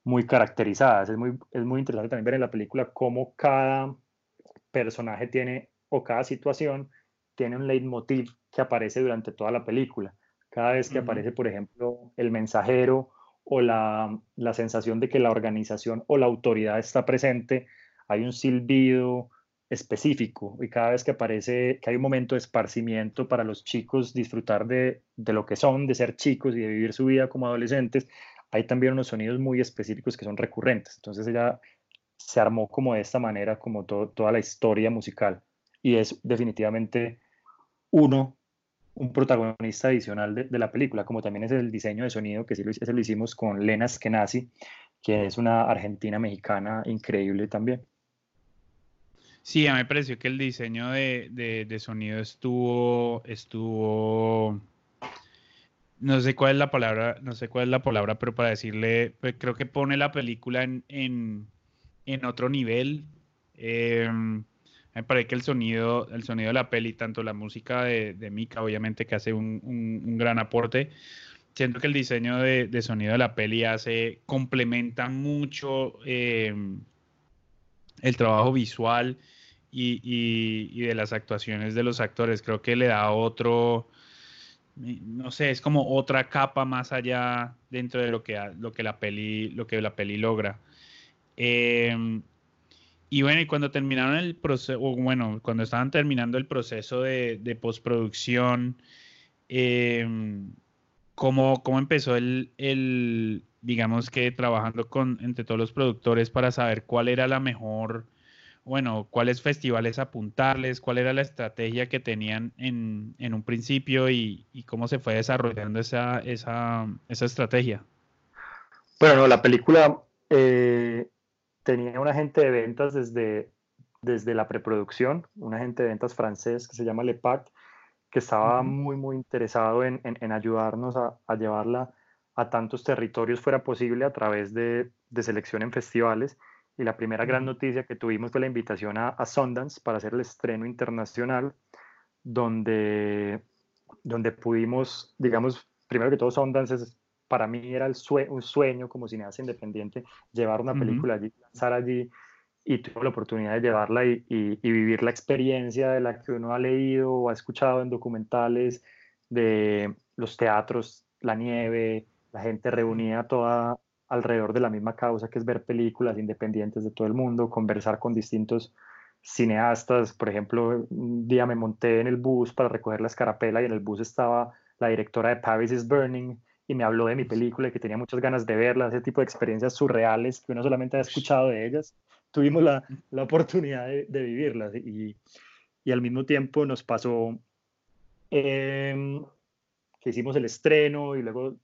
muy caracterizadas. Es muy, es muy interesante también ver en la película cómo cada personaje tiene, o cada situación, tiene un leitmotiv que aparece durante toda la película. Cada vez que aparece, por ejemplo, el mensajero o la, la, sensación de que la organización o la autoridad está presente, hay un silbido específico y cada vez que aparece que hay un momento de esparcimiento para los chicos disfrutar de, de lo que son, de ser chicos y de vivir su vida como adolescentes, hay también unos sonidos muy específicos que son recurrentes. Entonces ella se armó como de esta manera, como toda la historia musical. Y es definitivamente uno, un protagonista adicional de, la película, como también es el diseño de sonido, que sí lo, ese hicimos con Lena Skenazi, que es una argentina mexicana increíble también. Sí, a mí me pareció que el diseño de, de, sonido estuvo, estuvo, no sé cuál es la palabra, no sé cuál es la palabra, pero para decirle, pues, creo que pone la película en, en en otro nivel. Em, me parece que el sonido, el sonido de la peli, tanto la música de, de Mika, obviamente, que hace un, gran aporte. Siento que el diseño de, sonido de la peli hace, complementa mucho em, el trabajo visual y, de las actuaciones de los actores. Creo que le da otro, no sé, es como otra capa más allá dentro de lo que, lo que la peli, lo que la peli logra. Em, y bueno, y cuando terminaron el proceso, bueno, cuando estaban terminando el proceso de, postproducción, em, ¿cómo, empezó el, digamos que trabajando con, entre todos los productores para saber cuál era la mejor, bueno, cuáles festivales apuntarles, cuál era la estrategia que tenían en, un principio y, cómo se fue desarrollando esa, esa, esa estrategia? Bueno, la película eh, tenía un agente de ventas desde, desde la preproducción, un agente de ventas francés que se llama Lepac, que estaba muy, muy interesado en, en, ayudarnos a, a, llevarla a tantos territorios fuera posible a través de, de selección en festivales. Y la primera gran noticia que tuvimos fue la invitación a, a Sundance para hacer el estreno internacional, donde, donde pudimos, digamos, primero que todo Sundance es para mí era el un sueño como cineasta independiente llevar una película allí, lanzar allí y tuve la oportunidad de llevarla y, vivir la experiencia de la que uno ha leído o ha escuchado en documentales de los teatros, la nieve, la gente reunida toda alrededor de la misma causa que es ver películas independientes de todo el mundo, conversar con distintos cineastas. Por ejemplo, un día me monté en el bus para recoger la escarapela y en el bus estaba la directora de Paris is Burning, y me habló de mi película y que tenía muchas ganas de verla, ese tipo de experiencias surreales que uno solamente ha escuchado de ellas. Tuvimos la, la oportunidad de, de vivirlas y, y, al mismo tiempo nos pasó em, que hicimos el estreno y luego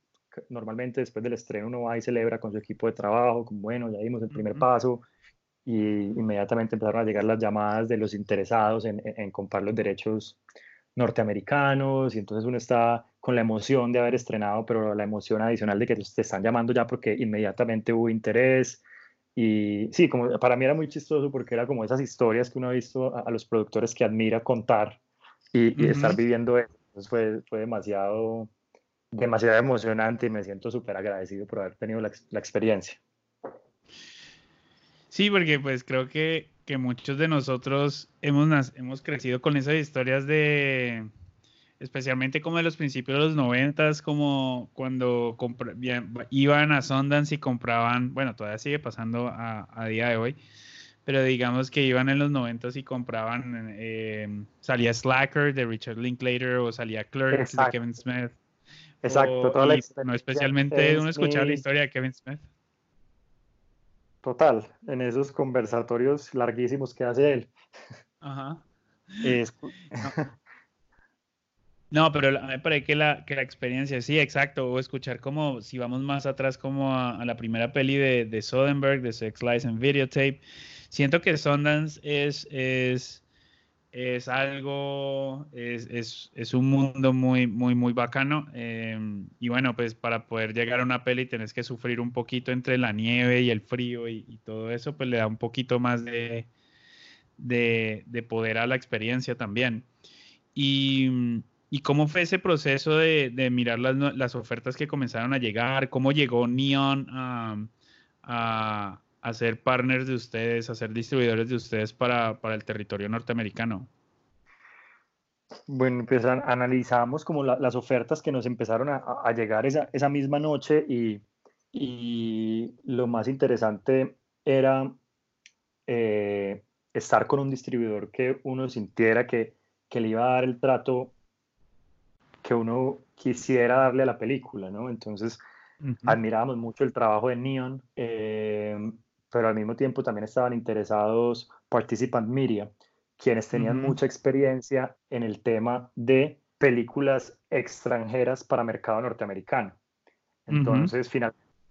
normalmente después del estreno uno va y celebra con su equipo de trabajo, como bueno, ya dimos el primer paso y inmediatamente empezaron a llegar las llamadas de los interesados en, en, comprar los derechos norteamericanos y entonces uno está con la emoción de haber estrenado, pero la emoción adicional de que te están llamando ya porque inmediatamente hubo interés. Y sí, como para mí era muy chistoso porque era como esas historias que uno ha visto a, los productores que admira contar y, estar viviendo eso. Entonces fue, fue demasiado, demasiado emocionante y me siento súper agradecido por haber tenido la, la experiencia. Sí, porque pues creo que, que muchos de nosotros hemos, hemos crecido con esas historias de, especialmente como de los principios de los noventas, como cuando iban a Sundance y compraban, bueno, todavía sigue pasando a, a día de hoy, pero digamos que iban en los noventas y compraban, eh, salía Slacker de Richard Linklater o salía Clerks de Kevin Smith. Exacto, toda la no especialmente uno escuchaba la historia de Kevin Smith. Total, en esos conversatorios larguísimos que hace él. Ajá. (laughs) no. Pero me parece que la, que la experiencia, sí, exacto, o escuchar como, si vamos más atrás como a, la primera peli de, de Soderbergh, de Sex Lies and Videotape, siento que Sundance es, es es algo, es, es, un mundo muy, muy, muy bacano. Em, y bueno, pues para poder llegar a una peli tenés que sufrir un poquito entre la nieve y el frío y, todo eso, pues le da un poquito más de, de, poder a la experiencia también. Y, y cómo fue ese proceso de, de mirar las, las, ofertas que comenzaron a llegar? ¿Cómo llegó Neon a a ser partners de ustedes, a ser distribuidores de ustedes para, el territorio norteamericano? Bueno, pues analizamos como las ofertas que nos empezaron a, llegar esa, esa, misma noche y, y, lo más interesante era eh, estar con un distribuidor que uno sintiera que, que, le iba a dar el trato que uno quisiera darle a la película, ¿no? Entonces, admirábamos mucho el trabajo de Neon. Eh, pero al mismo tiempo también estaban interesados Participant Media, quienes tenían mucha experiencia en el tema de películas extranjeras para mercado norteamericano. Entonces,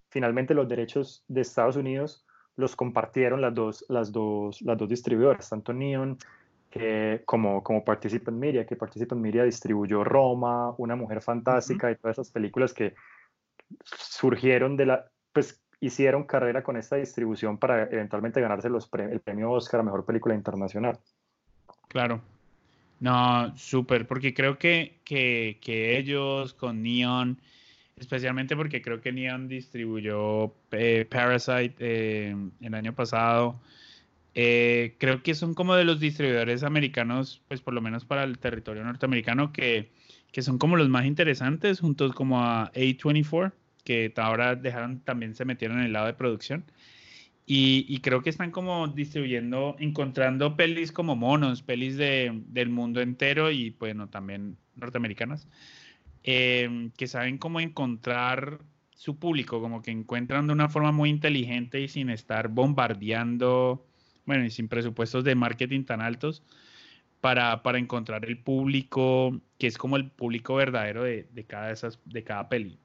finalmente los derechos de Estados Unidos los compartieron las dos, las dos, las dos distribuidoras, tanto Neon como, como Participant Media, que Participant Media distribuyó Roma, Una Mujer Fantástica y todas esas películas que surgieron de la, pues hicieron carrera con esta distribución para eventualmente ganarse los el premio Oscar a Mejor Película Internacional. Claro. No, súper, porque creo que, que, ellos con Neon, especialmente porque creo que Neon distribuyó eh, Parasite eh, el año pasado, eh, creo que son como de los distribuidores americanos, pues por lo menos para el territorio norteamericano, que, que son como los más interesantes, juntos como a A24 que ahora dejaron, también se metieron en el lado de producción. Y, creo que están como distribuyendo, encontrando pelis como monos, pelis de, del mundo entero y bueno, también norteamericanas, em, que saben cómo encontrar su público, como que encuentran de una forma muy inteligente y sin estar bombardeando, bueno, y sin presupuestos de marketing tan altos, para, para encontrar el público, que es como el público verdadero de, de cada, esas, de cada peli.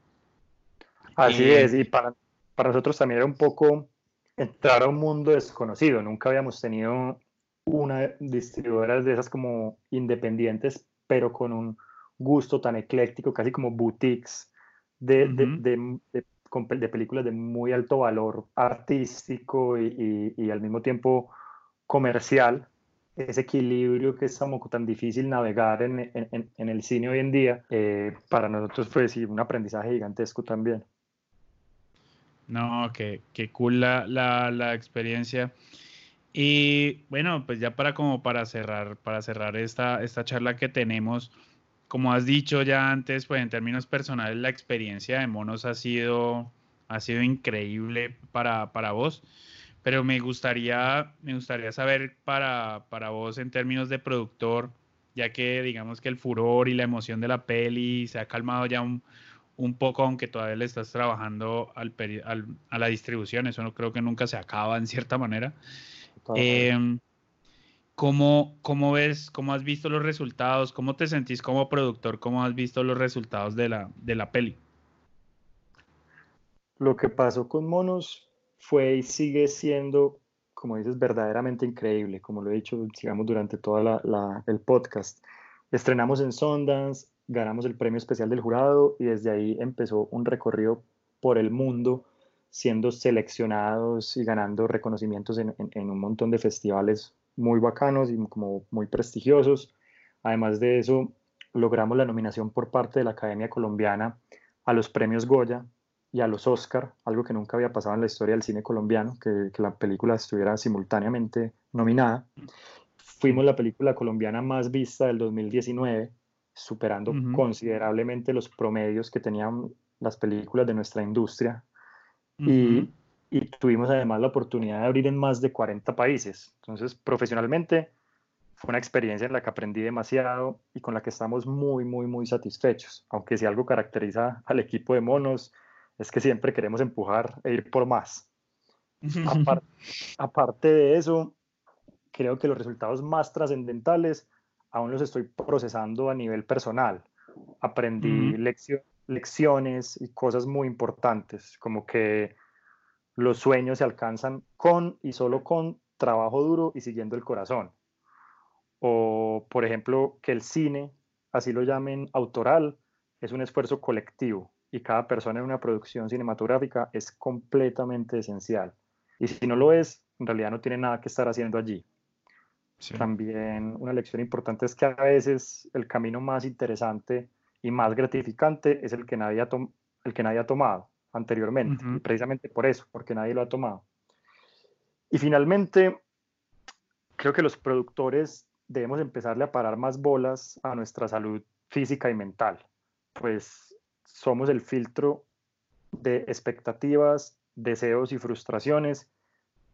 Así es, y para, para nosotros también era un poco entrar a un mundo desconocido. Nunca habíamos tenido una distribuidora de esas como independientes, pero con un gusto tan ecléctico, casi como boutiques de, de, de, películas de muy alto valor artístico y, y, al mismo tiempo comercial. Ese equilibrio que es tan difícil navegar en, en, en el cine hoy en día, eh, para nosotros fue sí, un aprendizaje gigantesco también. No, que, cool la, la, experiencia. Y bueno, pues ya para como para cerrar, para cerrar esta, esta charla que tenemos, como has dicho ya antes, pues en términos personales la experiencia de Monos ha sido, ha sido increíble para, para vos. Pero me gustaría, me gustaría saber para, para vos en términos de productor, ya que digamos que el furor y la emoción de la peli se ha calmado ya un, un poco, aunque todavía le estás trabajando al, a la distribución, eso no creo que nunca se acaba en cierta manera. Em, ¿Cómo, ¿Cómo ves, cómo has visto los resultados? ¿Cómo te sentís como productor? ¿Cómo has visto los resultados de la, de la peli? Lo que pasó con Monos fue y sigue siendo, como dices, verdaderamente increíble, como lo he dicho, digamos, durante todo el podcast. Estrenamos en Sundance, ganamos el premio especial del jurado y desde ahí empezó un recorrido por el mundo, siendo seleccionados y ganando reconocimientos en, en un montón de festivales muy bacanos y como muy prestigiosos. Además de eso, logramos la nominación por parte de la Academia Colombiana a los premios Goya y a los Oscar, algo que nunca había pasado en la historia del cine colombiano, que, la película estuviera simultáneamente nominada. Fuimos la película colombiana más vista del 2019, superando considerablemente los promedios que tenían las películas de nuestra industria. y, y, tuvimos además la oportunidad de abrir en más de 40 países. Entonces, profesionalmente, fue una experiencia en la que aprendí demasiado y con la que estamos muy, muy, muy satisfechos. Aunque si algo caracteriza al equipo de monos es que siempre queremos empujar e ir por más. (laughs) Aparte, de eso, creo que los resultados más trascendentales aún los estoy procesando a nivel personal. Aprendí lecciones y cosas muy importantes, como que los sueños se alcanzan con y solo con trabajo duro y siguiendo el corazón. O, por ejemplo, que el cine, así lo llamen autoral, es un esfuerzo colectivo y cada persona en una producción cinematográfica es completamente esencial. Y si no lo es, en realidad no tiene nada que estar haciendo allí. También una lección importante es que a veces el camino más interesante y más gratificante es el que nadie ha, el que nadie ha tomado anteriormente. Y precisamente por eso, porque nadie lo ha tomado. Y finalmente, creo que los productores debemos empezarle a parar más bolas a nuestra salud física y mental. Pues somos el filtro de expectativas, deseos y frustraciones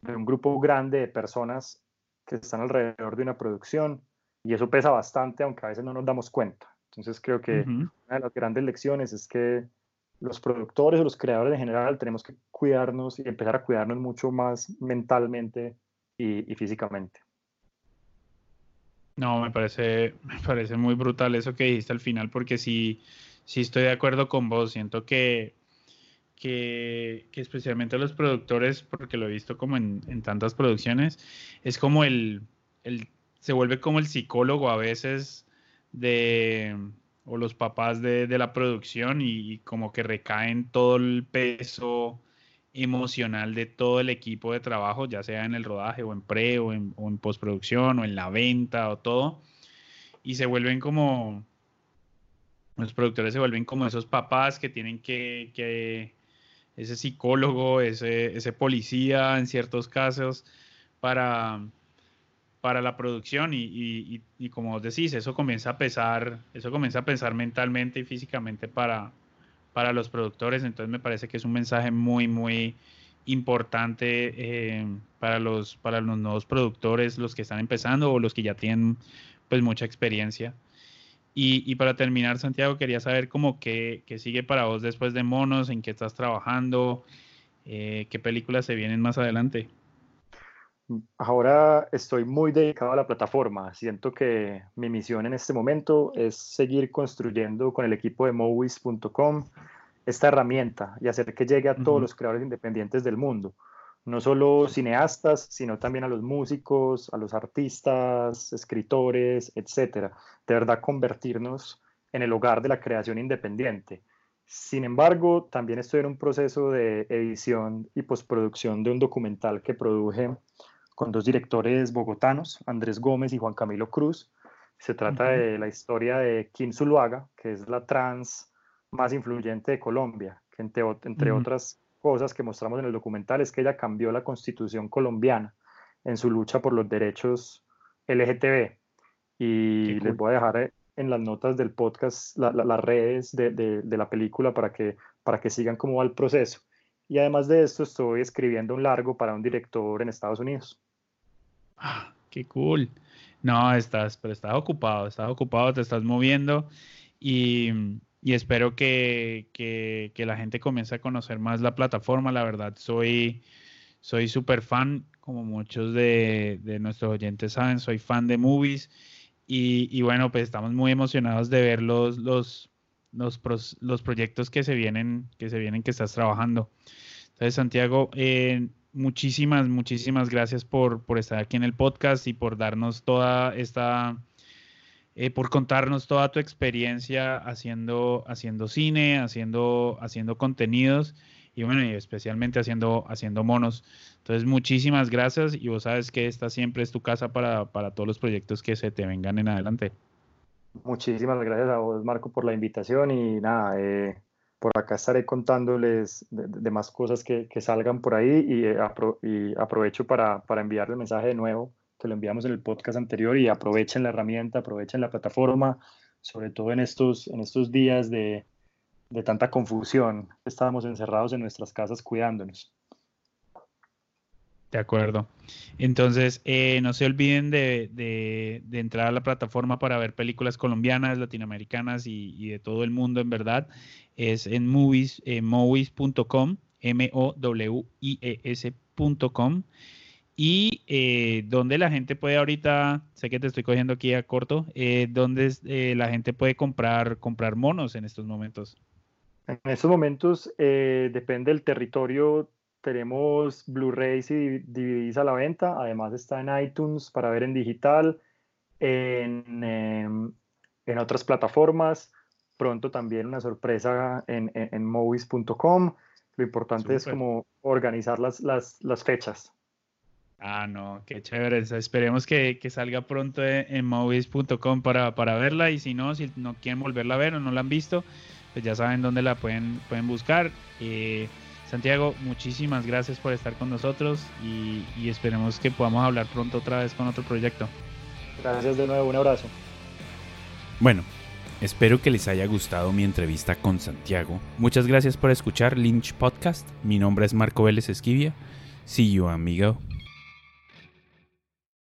de un grupo grande de personas que están alrededor de una producción y eso pesa bastante, aunque a veces no nos damos cuenta. Entonces creo que una de las grandes lecciones es que los productores o los creadores en general tenemos que cuidarnos y empezar a cuidarnos mucho más mentalmente y, físicamente. No, me parece, (laughs) me parece muy brutal eso que dijiste al final, porque sí estoy de acuerdo con vos. Siento que, que, especialmente los productores, porque lo he visto como en, tantas producciones, es como el, el, se vuelve como el psicólogo a veces de, o los papás de, la producción y, como que recaen todo el peso emocional de todo el equipo de trabajo, ya sea en el rodaje o en pre o en, o en postproducción o en la venta o todo, y se vuelven como los productores se vuelven como esos papás que tienen que, ese psicólogo, ese, ese, policía en ciertos casos para, para la producción y, como vos decís, eso comienza a pesar, eso comienza a pensar mentalmente y físicamente para, para los productores, entonces me parece que es un mensaje muy, muy importante eh, para, los, para los nuevos productores, los que están empezando o los que ya tienen pues mucha experiencia. Y, para terminar, Santiago, quería saber cómo qué, sigue para vos después de Monos, en qué estás trabajando, eh, qué películas se vienen más adelante. Ahora estoy muy dedicado a la plataforma. Siento que mi misión en este momento es seguir construyendo con el equipo de movies.com esta herramienta y hacer que llegue a todos los creadores independientes del mundo no solo cineastas, sino también a los músicos, a los artistas, escritores, etcétera. De verdad, convertirnos en el hogar de la creación independiente. Sin embargo, también estoy en un proceso de edición y postproducción de un documental que produje con dos directores bogotanos, Andrés Gómez y Juan Camilo Cruz. Se trata de la historia de Kim Zuluaga, que es la trans más influyente de Colombia, que entre, entre otras cosas que mostramos en el documental es que ella cambió la constitución colombiana en su lucha por los derechos LGTB. Y les voy a dejar eh, en las notas del podcast las redes de, de, la película para que, para que sigan cómo va el proceso. Y además de esto, estoy escribiendo un largo para un director en Estados Unidos. Ah, qué cool. No, estás, pero estás ocupado, estás ocupado, te estás moviendo y, espero que, la gente comience a conocer más la plataforma. La verdad, soy soy súper fan. como muchos de, nuestros oyentes saben, soy fan de movies y, bueno, pues estamos muy emocionados de ver los, los, los, proyectos que se vienen, que se vienen, que estás trabajando. Entonces, Santiago, eh, muchísimas, muchísimas gracias por, por estar aquí en el podcast y por darnos toda esta eh, por contarnos toda tu experiencia haciendo, haciendo cine, haciendo, haciendo contenidos y bueno, y especialmente haciendo, haciendo monos. Entonces, muchísimas gracias y vos sabes que esta siempre es tu casa para, todos los proyectos que se te vengan en adelante. Muchísimas gracias a vos, Marco, por la invitación y nada, eh, por acá estaré contándoles de, más cosas que, salgan por ahí y, eh, aprovecho para, para el mensaje de nuevo que lo enviamos en el podcast anterior y aprovechen la herramienta, aprovechen la plataforma, sobre todo en estos, en estos días de, de tanta confusión. Estábamos encerrados en nuestras casas cuidándonos. De acuerdo. Entonces, eh, no se olviden de, de, entrar a la plataforma para ver películas colombianas, latinoamericanas y, y de todo el mundo, en verdad. Es en movies, eh, movies.com, M-O-W-I-E-S.com y eh, donde la gente puede ahorita, sé que te estoy cogiendo aquí a corto, eh, donde la gente puede comprar, comprar monos en estos momentos. En estos momentos, depende del territorio, tenemos Blu-rays y DVDs a la venta, además está en iTunes para ver en digital, en, em, en otras plataformas, pronto también una sorpresa en, en, movies.com. Lo importante es como organizar las, las, las fechas. Ah, no, qué chévere. Esperemos que, salga pronto en, movies.com para, para verla y si no, si no quieren volverla a ver o no la han visto, pues ya saben dónde la pueden, pueden buscar. Eh, Santiago, muchísimas gracias por estar con nosotros y, y esperemos que podamos hablar pronto otra vez con otro proyecto. Gracias de nuevo, un abrazo. Bueno, espero que les haya gustado mi entrevista con Santiago. Muchas gracias por escuchar Lynch Podcast. Mi nombre es Marco Vélez Esquivia. See you, amigo.